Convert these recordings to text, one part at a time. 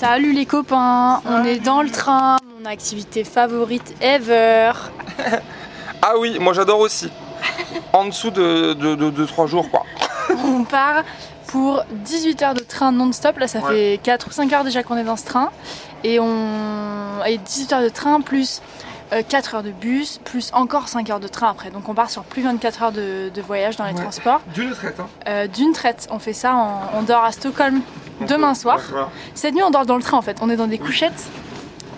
Salut les copains, on est dans le train, mon activité favorite ever. Ah oui, moi j'adore aussi. En dessous de 2-3 de, jours, quoi. On part pour 18 heures de train non-stop. Là, ça fait 4 ou 5 heures déjà qu'on est dans ce train. Et on. Et 18 heures de train plus 4 heures de bus, plus encore 5 heures de train après. Donc on part sur plus 24 heures de, de voyage dans les Ouais. transports. D'une traite, hein. Euh, D'une traite, on fait ça, en- on dort à Stockholm demain soir. Cette nuit, on dort dans le train en fait. On est dans des couchettes.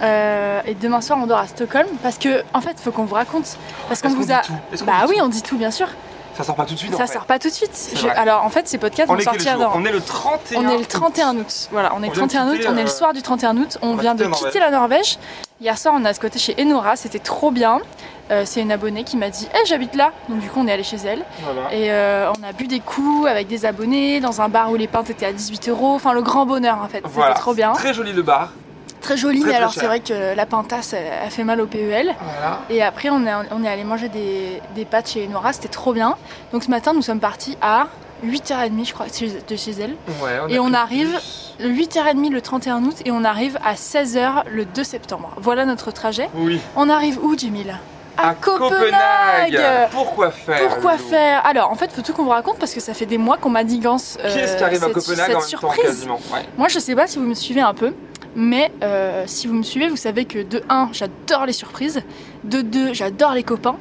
Euh, et demain soir, on dort à Stockholm parce que, en fait, faut qu'on vous raconte. Parce qu'on vous a. Bah oui, on dit tout, bien sûr. Ça sort pas tout de suite, en Ça fait. sort pas tout de suite. Je-. Alors, en fait, ces podcasts On vont sortir dans. On est le 31 On est le 31 août. Voilà, on est le vient de 31 août, on est le soir du 31 août. On vient de quitter la Norvège. Hier soir, on a squatté chez Enora, c'était trop bien. Euh, c'est une abonnée qui m'a dit Eh, j'habite là Donc, du coup, on est allé chez elle. Voilà. Et euh, on a bu des coups avec des abonnés dans un bar où les pintes étaient à 18 euros. Enfin, le grand bonheur en fait. Voilà. C'était trop bien. Très joli le bar. Très joli, Très, mais alors c'est vrai que la pintasse elle fait mal au PEL. Voilà. Et après, on est, on est allé manger des, des pâtes chez Nora, c'était trop bien. Donc ce matin, nous sommes partis à 8h30, je crois, de chez- elle. Ouais, Et a on arrive- le bus. 8h30 le 31 août et on arrive à 16h le 2 septembre. Voilà notre trajet. Oui. On arrive où, Jemil? À Copenhague. Pourquoi faire Pourquoi faire Alors, en fait, faut tout qu'on vous raconte parce que ça fait des mois qu'on m'a dit Gans. Qui est-ce qui arrive à Copenhague en même surprise. temps quasiment? Ouais. Moi, je sais pas si vous me suivez un peu, mais euh, si vous me suivez, vous savez que de 1, j'adore les surprises, de 2, j'adore les copains,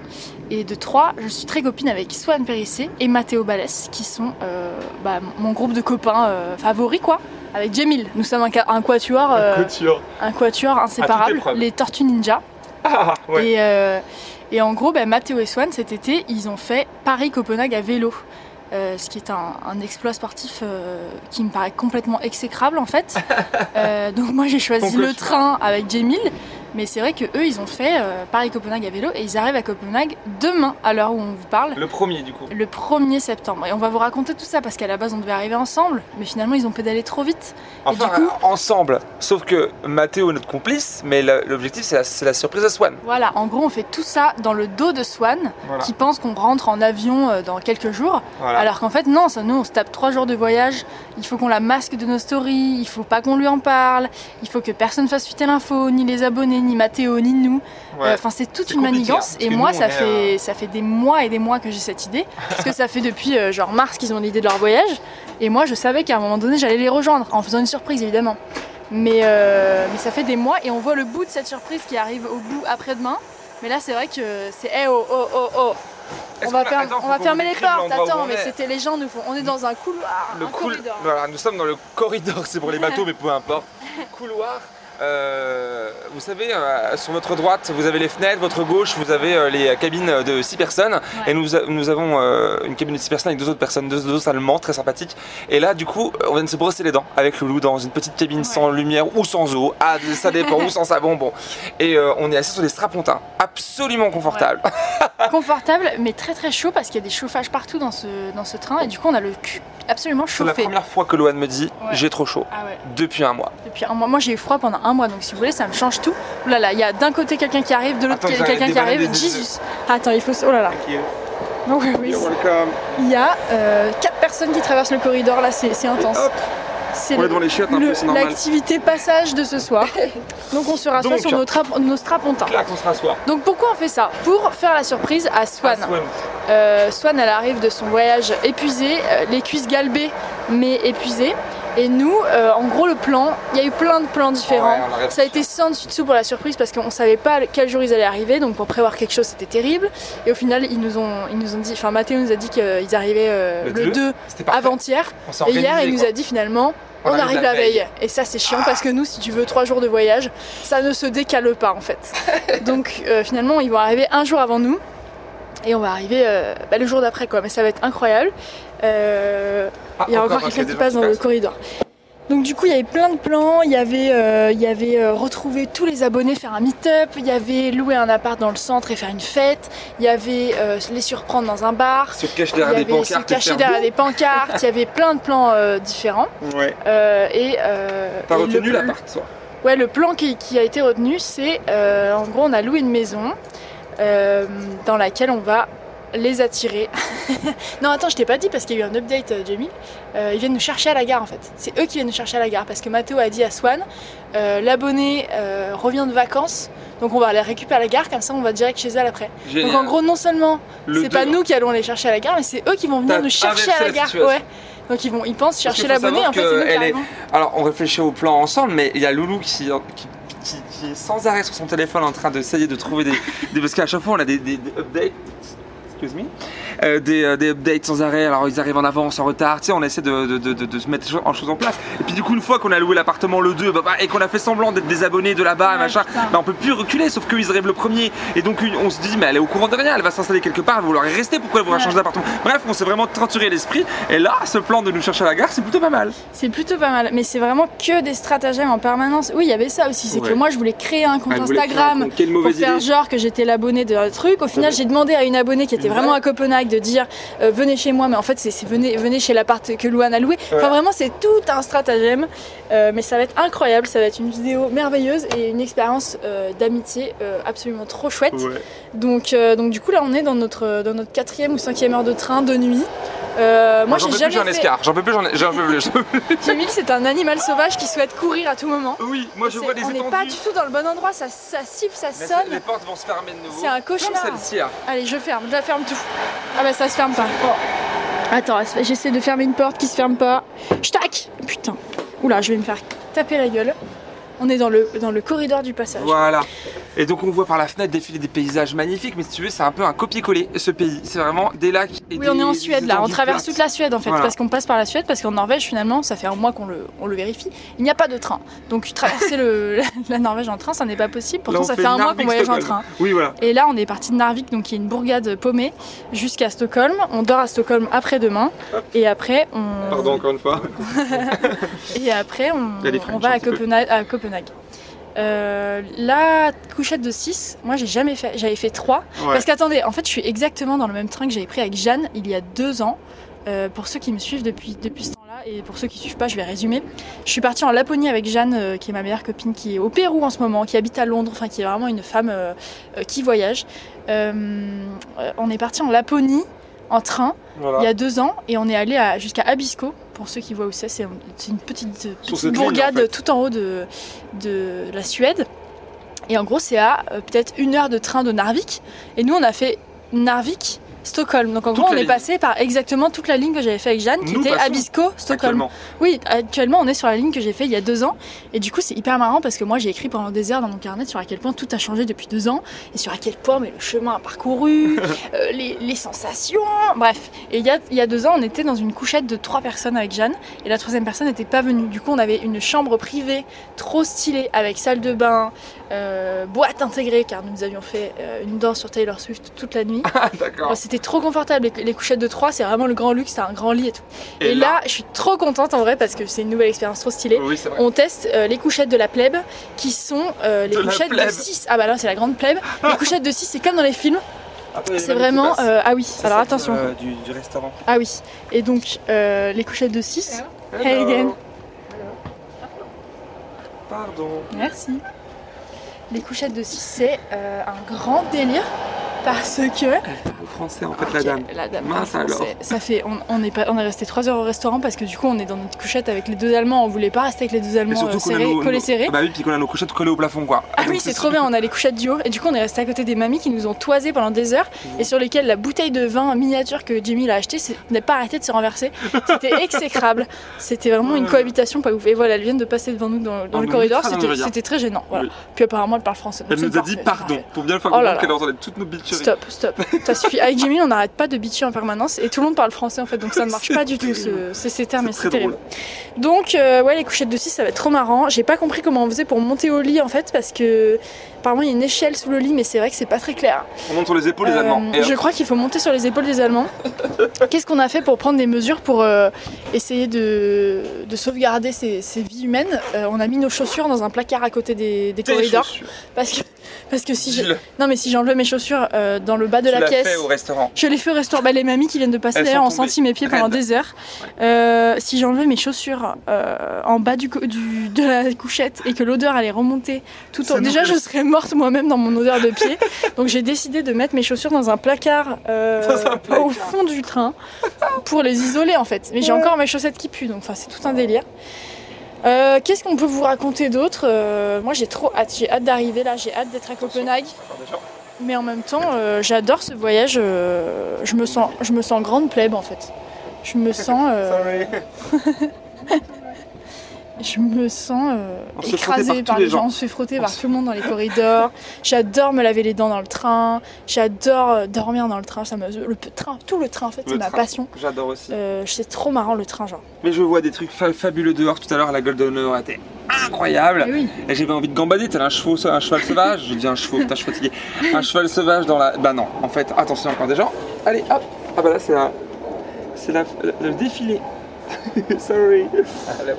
et de 3, je suis très copine avec Swan Périssé et Mathéo Balès, qui sont euh, bah, mon groupe de copains euh, favoris, quoi. Avec Jamil, nous sommes un, ca- un quatuor, euh, un quatuor inséparable, les Tortues Ninja. Ah, ouais. Et, euh, et en gros, bah, Mathéo et Swan, cet été, ils ont fait Paris-Copenhague à vélo. Euh, ce qui est un, un exploit sportif euh, qui me paraît complètement exécrable en fait. Donc moi j'ai choisi le train avec Jamil, mais c'est vrai que eux ils ont fait euh, Paris-Copenhague à vélo et ils arrivent à Copenhague demain à l'heure où on vous parle. Le premier du coup. Le 1er septembre. Et on va vous raconter tout ça parce qu'à la base on devait arriver ensemble, mais finalement ils ont pédalé trop vite. Enfin, du coup- ensemble. Sauf que Mathéo est notre complice, mais l'objectif c'est la, surprise à Swan. Voilà, en gros on fait tout ça dans le dos de Swan Voilà. qui pense qu'on rentre en avion euh, dans quelques jours. Voilà. Alors qu'en fait, non, ça, nous, on se tape trois jours de voyage. Il faut qu'on la masque de nos stories. Il faut pas qu'on lui en parle. Il faut que personne fasse fuiter l'info, ni les abonnés, ni Mathéo, ni nous. Ouais. Euh, Enfin, c'est toute une manigance. hein, et moi, nous, ça fait, ça fait des mois et des mois que j'ai cette idée. parce que ça fait depuis euh, genre mars qu'ils ont l'idée de leur voyage. Et moi, je savais qu'à un moment donné, j'allais les rejoindre, en faisant une surprise, évidemment. Mais, euh, mais ça fait des mois et on voit le bout de cette surprise qui arrive au bout après-demain. Mais là, c'est vrai que c'est eh oh oh oh oh. On va, fermer- attends, on faut va qu'on fermer les portes, attends, mais c'était les gens nous font. On est dans un couloir, Le un cool- corridor. Voilà, nous sommes dans le corridor, c'est pour les bateaux, mais peu importe. Couloir. Euh, vous savez, euh, sur votre droite, vous avez les fenêtres, votre gauche, vous avez euh, les cabines de 6 personnes. Et nous, nous avons une cabine de 6 personnes avec deux autres personnes, deux, deux autres Allemands très sympathiques. Et là, du coup, on vient de se brosser les dents avec Loulou dans une petite cabine sans lumière ou sans eau. Ah, ça dépend, ou sans savon, bon. Et on est assis sur des strapontins, absolument confortables. Confortable, mais très très chaud parce qu'il y a des chauffages partout dans ce, dans ce train. Et du coup, on a le cul absolument C'est la chauffé. première fois que Loane me dit j'ai trop chaud Ah depuis un mois. Depuis un mois, moi j'ai eu froid pendant un mois, donc si vous voulez, ça me change tout. Oh là là, il y a d'un côté quelqu'un qui arrive, de l'autre quelqu'un qui arrive. Jesus. Attends, il faut. Oh là là. Donc, oui. Il y a euh, quatre personnes qui traversent le corridor là, c'est intense. C'est on un normal. l'activité passage de ce soir. Donc on se rassoit Donc, sur nos, nos strapontins. Là qu'on se rassoit. Donc pourquoi on fait ça? Pour faire la surprise à Swan. Ah, Swan. Euh, Swan, elle arrive de son voyage épuisée, euh, les cuisses galbées mais épuisées. Et nous, euh, en gros, le plan, il y a eu plein de plans différents. Ouais. Ça a été sans dessus dessous pour la surprise parce qu'on savait pas quel jour ils allaient arriver, donc pour prévoir quelque chose c'était terrible. Et au final, ils nous ont, ils nous ont dit, enfin Mathéo nous a dit qu'ils arrivaient euh, Le le, deux, 2 C'était parfait. avant-hier. Et hier, il nous a dit finalement, On on, arrive arrive la veille. veille. Et ça, c'est chiant parce que nous, si tu veux trois jours de voyage, ça ne se décale pas en fait. Donc euh, finalement, ils vont arriver un jour avant nous. Et on va arriver euh, bah, le jour d'après quoi, mais ça va être incroyable. Euh, Ah, il y a encore parce quelqu'un qui passe dans le corridor. Donc du coup, il y avait plein de plans. Il y avait, euh, il y avait euh, retrouvé tous les abonnés, faire un meet-up. Il y avait louer un appart dans le centre et faire une fête. Il y avait euh, les surprendre dans un bar. Se cacher derrière des se pancartes. cacher derrière des pancartes. Il y avait plein de plans euh, différents. Ouais. Et T'as et retenu l'appart, toi? Ouais, le plan qui, qui a été retenu, c'est en gros, on a loué une maison euh, dans laquelle on va les attirer. non, attends, je t'ai pas dit parce qu'il y a eu un update, euh, Jamie. Euh, ils viennent nous chercher à la gare en fait. C'est eux qui viennent nous chercher à la gare parce que Mathéo a dit à Swan euh, l'abonné euh, revient de vacances, donc on va les récupérer à la gare, comme ça on va direct chez elle après. Donc en gros, non seulement Le c'est pas nous qui allons les chercher à la gare, mais c'est eux qui vont venir nous chercher à la la gare. Ouais. Donc ils vont, ils pensent chercher l'abonné, en fait nous est-. Alors, on réfléchit au plan ensemble, mais il y a Loulou qui, qui, qui- est sans arrêt sur son téléphone en train d'essayer de trouver des, des- Parce qu'à chaque fois, on a des, des- des updates. Excuse me. Euh, des, euh, des updates sans arrêt, alors ils arrivent en avance, en retard, tu sais, on essaie de, de, de, se mettre en choses en place. Et puis du coup, une fois qu'on a loué l'appartement le 2 bah, bah, et qu'on a fait semblant d'être des abonnés de là-bas, Ouais, machin, bah, on peut plus reculer, sauf qu'ils arrivent le premier. Et donc, on se dit, mais elle est au courant de rien, elle va s'installer quelque part, elle va vouloir y rester, pourquoi elle voudra Ouais. changer d'appartement? Bref, on s'est vraiment torturé l'esprit. Et là, ce plan de nous chercher à la gare, c'est plutôt pas mal. C'est plutôt pas mal, mais c'est vraiment que des stratagèmes en permanence. Oui, il y avait ça aussi, c'est Ouais. que moi je voulais créer un compte Elle un Instagram compte. Quelle pour faire idée. genre que j'étais l'abonné de un truc. Au final, j'ai demandé à une abonnée qui était vraiment à Copenhague de dire euh, venez chez moi, mais en fait c'est venez, venez chez l'appart que Louane a loué. Enfin vraiment c'est tout un stratagème, Euh, mais ça va être incroyable, ça va être une vidéo merveilleuse et une expérience euh, d'amitié absolument trop chouette. Ouais. Donc, donc du coup là on est dans notre, dans notre quatrième ou cinquième heure de train de nuit. Euh, moi j'ai jamais fait... J'en peux plus, j'en ai- j'en peux plus. j'en peux plus. Jamil, c'est un animal sauvage qui souhaite courir à tout moment. Oui, moi je vois des on n'est pas du tout dans le bon endroit, ça, ça siffle, ça Mais sonne. Les portes vont se fermer de nouveau. C'est un cauchemar. Hein. Allez, je ferme, je la ferme tout. Ah bah ça se ferme pas. Attends, j'essaie de fermer une porte qui se ferme pas. Ch'tac Putain. Oula, je vais me faire taper la gueule. On est dans le, dans le corridor du passage. Voilà. Et donc on voit par la fenêtre défiler des paysages magnifiques, mais si tu veux, c'est un peu un copier-coller ce pays. C'est vraiment des lacs et Oui, des on est en Suède là, on traverse toute la Suède en fait, Voilà. parce qu'on passe par la Suède, parce qu'en Norvège finalement, ça fait un mois qu'on le, on le vérifie, il n'y a pas de train. Donc traverser le, la Norvège en train, ça n'est pas possible, pourtant Là, ça fait fait un mois qu'on voyage en train. Oui, voilà. Et là, on est parti de Narvik, donc qui est une bourgade paumée, jusqu'à Stockholm. On dort à Stockholm après-demain, et après on, Pardon encore une fois. et après on, on va. Copenhague. À Copenhague. Euh, la couchette de 6, moi j'ai jamais fait, j'avais fait 3. Ouais. Parce qu'attendez, en fait je suis exactement dans le même train que j'avais pris avec Jeanne il y a deux ans. Euh, pour ceux qui me suivent depuis, depuis ce temps-là, et pour ceux qui suivent pas, je vais résumer. Je suis partie en Laponie avec Jeanne, euh, qui est ma meilleure copine, qui est au Pérou en ce moment, qui habite à Londres, enfin qui est vraiment une femme euh, qui voyage. On est parti en Laponie en train Voilà. il y a deux ans et on est allé jusqu'à Abisko. Pour ceux qui voient où c'est, c'est une petite, euh, petite ligne, bourgade en fait. tout en haut de, de la Suède. Et en gros, c'est à euh, peut-être une heure de train de Narvik. Et nous, on a fait Narvik, Stockholm. Donc en Toute gros, on est ligne. passé par exactement toute la ligne que j'avais fait avec Jeanne, qui Nous était Abisko, Stockholm. Actuellement. Oui, actuellement, on est sur la ligne que j'ai fait il y a deux ans. Et du coup, c'est hyper marrant parce que moi, j'ai écrit pendant des heures dans mon carnet sur à quel point tout a changé depuis deux ans et sur à quel point mais le chemin a parcouru, euh, les, les sensations. Bref. Et il y, a, il y a deux ans, on était dans une couchette de trois personnes avec Jeanne et la troisième personne n'était pas venue. Du coup, on avait une chambre privée trop stylée avec salle de bain, euh, boîte intégrée car nous avions fait euh, une danse sur Taylor Swift toute la nuit. Ah, d'accord. C'était trop confortable. Les, les couchettes de trois, c'est vraiment le grand luxe, c'est un grand lit et tout. Et, là, je suis trop contente en vrai parce que c'est une nouvelle expérience trop stylée. oui. On teste euh, les couchettes de la plèbe qui sont euh, les De couchettes de plèbe. 6. Ah bah là c'est la grande plèbe. Les couchettes de 6 c'est comme dans les films. C'est vraiment... euh, ah oui, alors attention. euh, du, du restaurant. Ah oui. Et donc euh, les couchettes de 6. Hey Hello. again. Pardon. Merci. Les couchettes de 6 c'est euh, un grand délire parce que... Elle parle français en fait, la Ok, dame. La dame Mince alors. Ça fait, on, on est pas, on est resté 3 heures au restaurant parce que du coup on est dans notre couchette avec les deux Allemands. On voulait pas rester avec les deux Allemands euh, serrés, nos, collés nos- serrés. Bah oui, puis qu'on a nos couchettes collées au plafond quoi. Ah Donc, oui, c'est trop bien, on a les couchettes du haut. Et du coup, on est resté à côté des mamies qui nous ont toisé pendant des heures et sur lesquelles la bouteille de vin miniature que Jimmy a acheté n'a pas arrêté de se renverser. C'était exécrable. C'était vraiment une cohabitation pas ouf. Et voilà, elles viennent de passer devant nous dans, dans On le corridor. C'était le très gênant. Voilà. Puis apparemment, elle parle français. Elle nous a dit pardon pour bien faire Oh comprendre qu'elle entendait toutes nos bitcheries. Stop, stop. Ça suffit. Avec Jimmy, on n'arrête pas de bitcher en permanence et tout le monde parle français en fait, donc ça ne marche pas du tout. ce- C'est ces termes, C'est terrible. drôle. Donc, euh, ouais, les couchettes de 6, ça va être trop marrant. J'ai pas compris comment on faisait pour monter au lit en fait, parce que apparemment il y a une échelle sous le lit, mais c'est vrai que c'est pas très clair. On monte sur les épaules des Euh, Allemands. Et je crois qu'il faut monter sur les épaules des Allemands. Qu'est-ce qu'on a fait pour prendre des mesures pour euh, essayer de, de sauvegarder ces, ces vies humaines? On a mis nos chaussures dans un placard à côté des, corridors chaussures. parce que Parce que si j'ai. Dis-le. Non, mais si j'enlevais mes chaussures euh, dans le bas de Tu la l'as pièce. fait au restaurant. Je l'ai fait au restaurant. Bah, les mamies qui viennent de passer sont ont senti mes pieds pendant raides. des heures. Euh, si j'enlevais mes chaussures euh, en bas du, de la couchette et que l'odeur allait remonter tout en. Déjà, je serais morte moi-même dans mon odeur de pied. Donc j'ai décidé de mettre mes chaussures dans un placard, euh, Dans un placard. au fond du train pour les isoler en fait. Mais j'ai encore mes chaussettes qui puent, donc enfin, c'est tout un délire. Euh, Qu'est-ce qu'on peut vous raconter d'autre Euh, Moi j'ai trop hâte, j'ai hâte d'arriver là, j'ai hâte d'être à Copenhague. Mais en même temps, euh, j'adore ce voyage. euh, je, me sens, je me sens grande plèbe en fait. Je me sens, euh, je me sens euh, écrasée par les les gens. gens. On se fait frotter On par se- tout le monde dans les corridors. J'adore me laver les dents dans le train. J'adore euh, dormir dans le train. Ça me, le train, tout le train en fait, c'est ma passion. J'adore aussi. Euh, c'est trop marrant le train, genre. Mais je vois des trucs fa- fabuleux dehors. Tout à l'heure, la Golden Hour était incroyable. Eh oui. Et j'avais envie de gambader, tel un, chevaux, un cheval sauvage? Je dis un chevaux, putain, je suis fatigué. Un cheval sauvage dans la. Bah non, en fait, attention encore des gens. Allez, hop Ah bah là, c'est la. C'est la... le défilé. Sorry. Hello.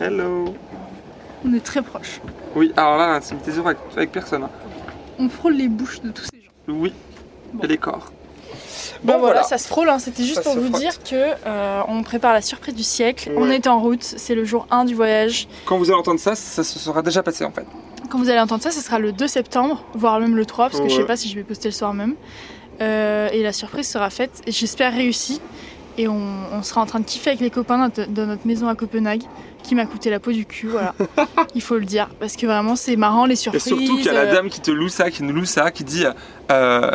Hello. On est très proches. Oui, alors là, l'intimité zéro avec, avec personne. hein. On frôle les bouches de tous ces gens. Oui. Bon. Et les corps. Bon Bon, voilà, voilà. ça se frôle, hein. c'était juste Ça pour se vous frotte. dire que euh, on prépare la surprise du siècle. On Ouais. est en route, c'est le jour 1 du voyage. Quand vous allez entendre ça, ça se sera déjà passé en fait. Quand vous allez entendre ça, ce sera le 2 septembre, voire même le 3, parce que je sais Ouais. pas si je vais poster le soir même. Euh, et la surprise sera faite, et j'espère réussie. Et on, on sera en train de kiffer avec les copains dans, dans notre maison à Copenhague, qui m'a coûté la peau du cul, voilà. Il faut le dire, parce que vraiment c'est marrant les Et surprises. surtout qu'il y a la dame qui te loue ça, qui nous loue ça, qui dit euh,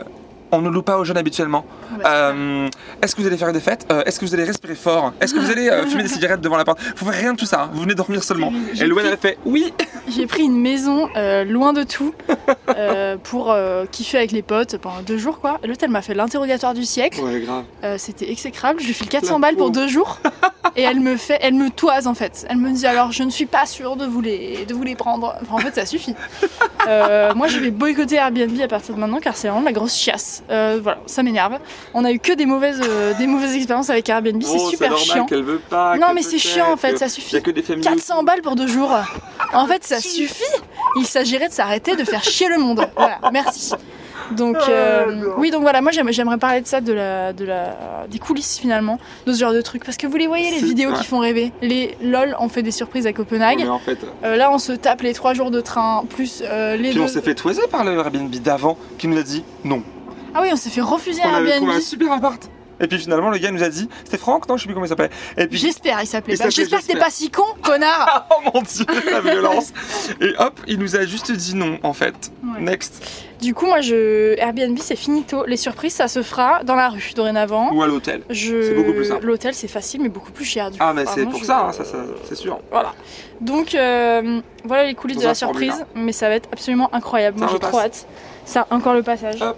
On ne loue pas aux jeunes habituellement. bah, Euh, Est-ce que vous allez faire des fêtes Euh, Est-ce que vous allez respirer fort Est-ce que vous allez euh, fumer des cigarettes devant la porte? Vous faites rien de tout ça, hein. vous venez dormir seulement. Et Louane a fait Oui J'ai pris une maison euh, loin de tout euh, pour euh, kiffer avec les potes pendant deux jours quoi. Elle m'a fait l'interrogatoire du siècle. Ouais, grave. Euh, C'était exécrable. Je lui file La 400 balles pour deux jours et elle me fait, elle me toise en fait. Elle me dit alors je ne suis pas sûre de vous les, de vous les prendre. Enfin, en fait ça suffit. Euh, moi je vais boycotter Airbnb à partir de maintenant car c'est vraiment la grosse chiasse. Euh, voilà, ça m'énerve. On a eu que des mauvaises, euh, des mauvaises expériences avec Airbnb. C'est super normal chiant. qu'elle veut pas. Non mais c'est chiant en fait, ça Il suffit. y a que des familles. 400 balles pour deux jours. En fait, ça suffit. Il s'agirait de s'arrêter de faire chier le monde. Voilà, merci. Donc euh, Ah, non. oui, donc voilà, moi j'aime- j'aimerais parler de ça, de la, de la, des coulisses finalement, de ce genre de trucs, parce que vous les voyez les vidéos ouais. qui font rêver. Les lol ont fait des surprises à Copenhague. Mais en fait, euh, Euh, là, on se tape les trois jours de train plus euh, les puis deux. on s'est fait toiser par le Airbnb d'avant qui nous a dit non. Ah oui, on s'est fait refuser On un avait Airbnb. trouvé un super appart. Et puis finalement, le gars nous a dit C'était Franck Non, je sais plus comment il s'appelait. Et puis. J'espère, il s'appelait. Il s'appelait J'espère que t'es pas si con, connard. Oh mon dieu, la violence Et hop, il nous a juste dit non en fait. Ouais. Next. Du coup, moi, je Airbnb, c'est finito. Les surprises, ça se fera dans la rue dorénavant. Ou à l'hôtel. Je... C'est beaucoup plus simple. L'hôtel, c'est facile, mais beaucoup plus cher. Du Ah, coup. mais c'est Vraiment, pour je- ça, hein, ça, ça, c'est sûr. Voilà. Donc, euh, voilà les coulisses Dans de un la surprise, mais ça va être absolument incroyable. Moi, j'ai trop repasse. hâte. Ça, encore le passage. Hop.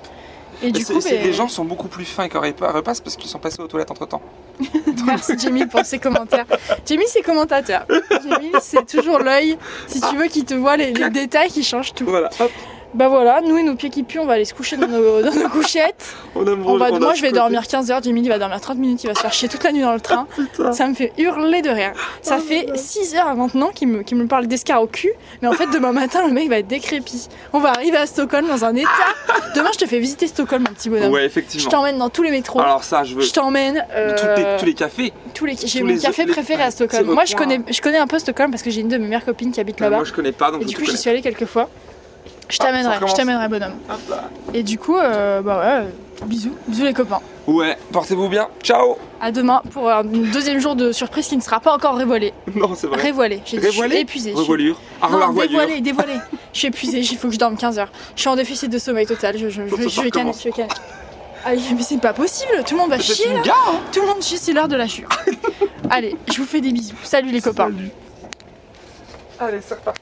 Et du coup, ben, les gens sont beaucoup plus fins quand ils repassent parce qu'ils sont passés aux toilettes entre temps. merci Jamie pour ses commentaires. Jamie, c'est commentateur. Jamie, c'est toujours l'œil. Si tu veux qu'il te voit les, les détails qui changent tout. Voilà, hop, Bah voilà, nous et nos pieds qui puent, on va aller se coucher dans nos, dans nos couchettes. on va, moi, je vais dormir 15 heures. Jamie, il va dormir 30 minutes. Il va se faire chier toute la nuit dans le train. Ça me fait hurler de rire. Ça Oh fait 6 heures maintenant qu'il me, parle d'escar au cul. Mais en fait, demain matin, le mec va être décrépit. On va arriver à Stockholm dans un état. Demain, je te fais visiter Stockholm, mon petit bonhomme. Ouais, Je effectivement. t'emmène dans tous les métros. Alors, ça, je veux. je t'emmène. euh, Tous, les, tous les cafés. tous les- J'ai mon café les- préféré à Stockholm. Moi, je connais, je connais un peu Stockholm parce que j'ai une de mes meilleures copines qui habite là-bas. Moi, je connais pas, donc Et je du coup, j'y suis allée quelques fois. Je Ah, t'amènerai, je recommence. t'amènerai, bonhomme. Hop là. Et du coup, euh, bah ouais, euh, bisous, bisous les copains. Ouais, portez-vous bien. Ciao À demain pour un deuxième jour de surprise qui ne sera pas encore révélé. Non, c'est vrai. Révoilé. J'ai dit, je suis Révoilé épuisée. je suis-. Ah, Non, dévoilé, dévoilé. je suis épuisée, il faut que je dorme 15 heures. Je suis en déficit de sommeil total, je, je, je, je vais recommence. je vais canner. Ah, mais c'est pas possible, tout le monde va chier là. hein Tout le monde chie, c'est l'heure de la chure. Allez, je vous fais des bisous. Salut les copains. Salut. Allez, c'est reparti.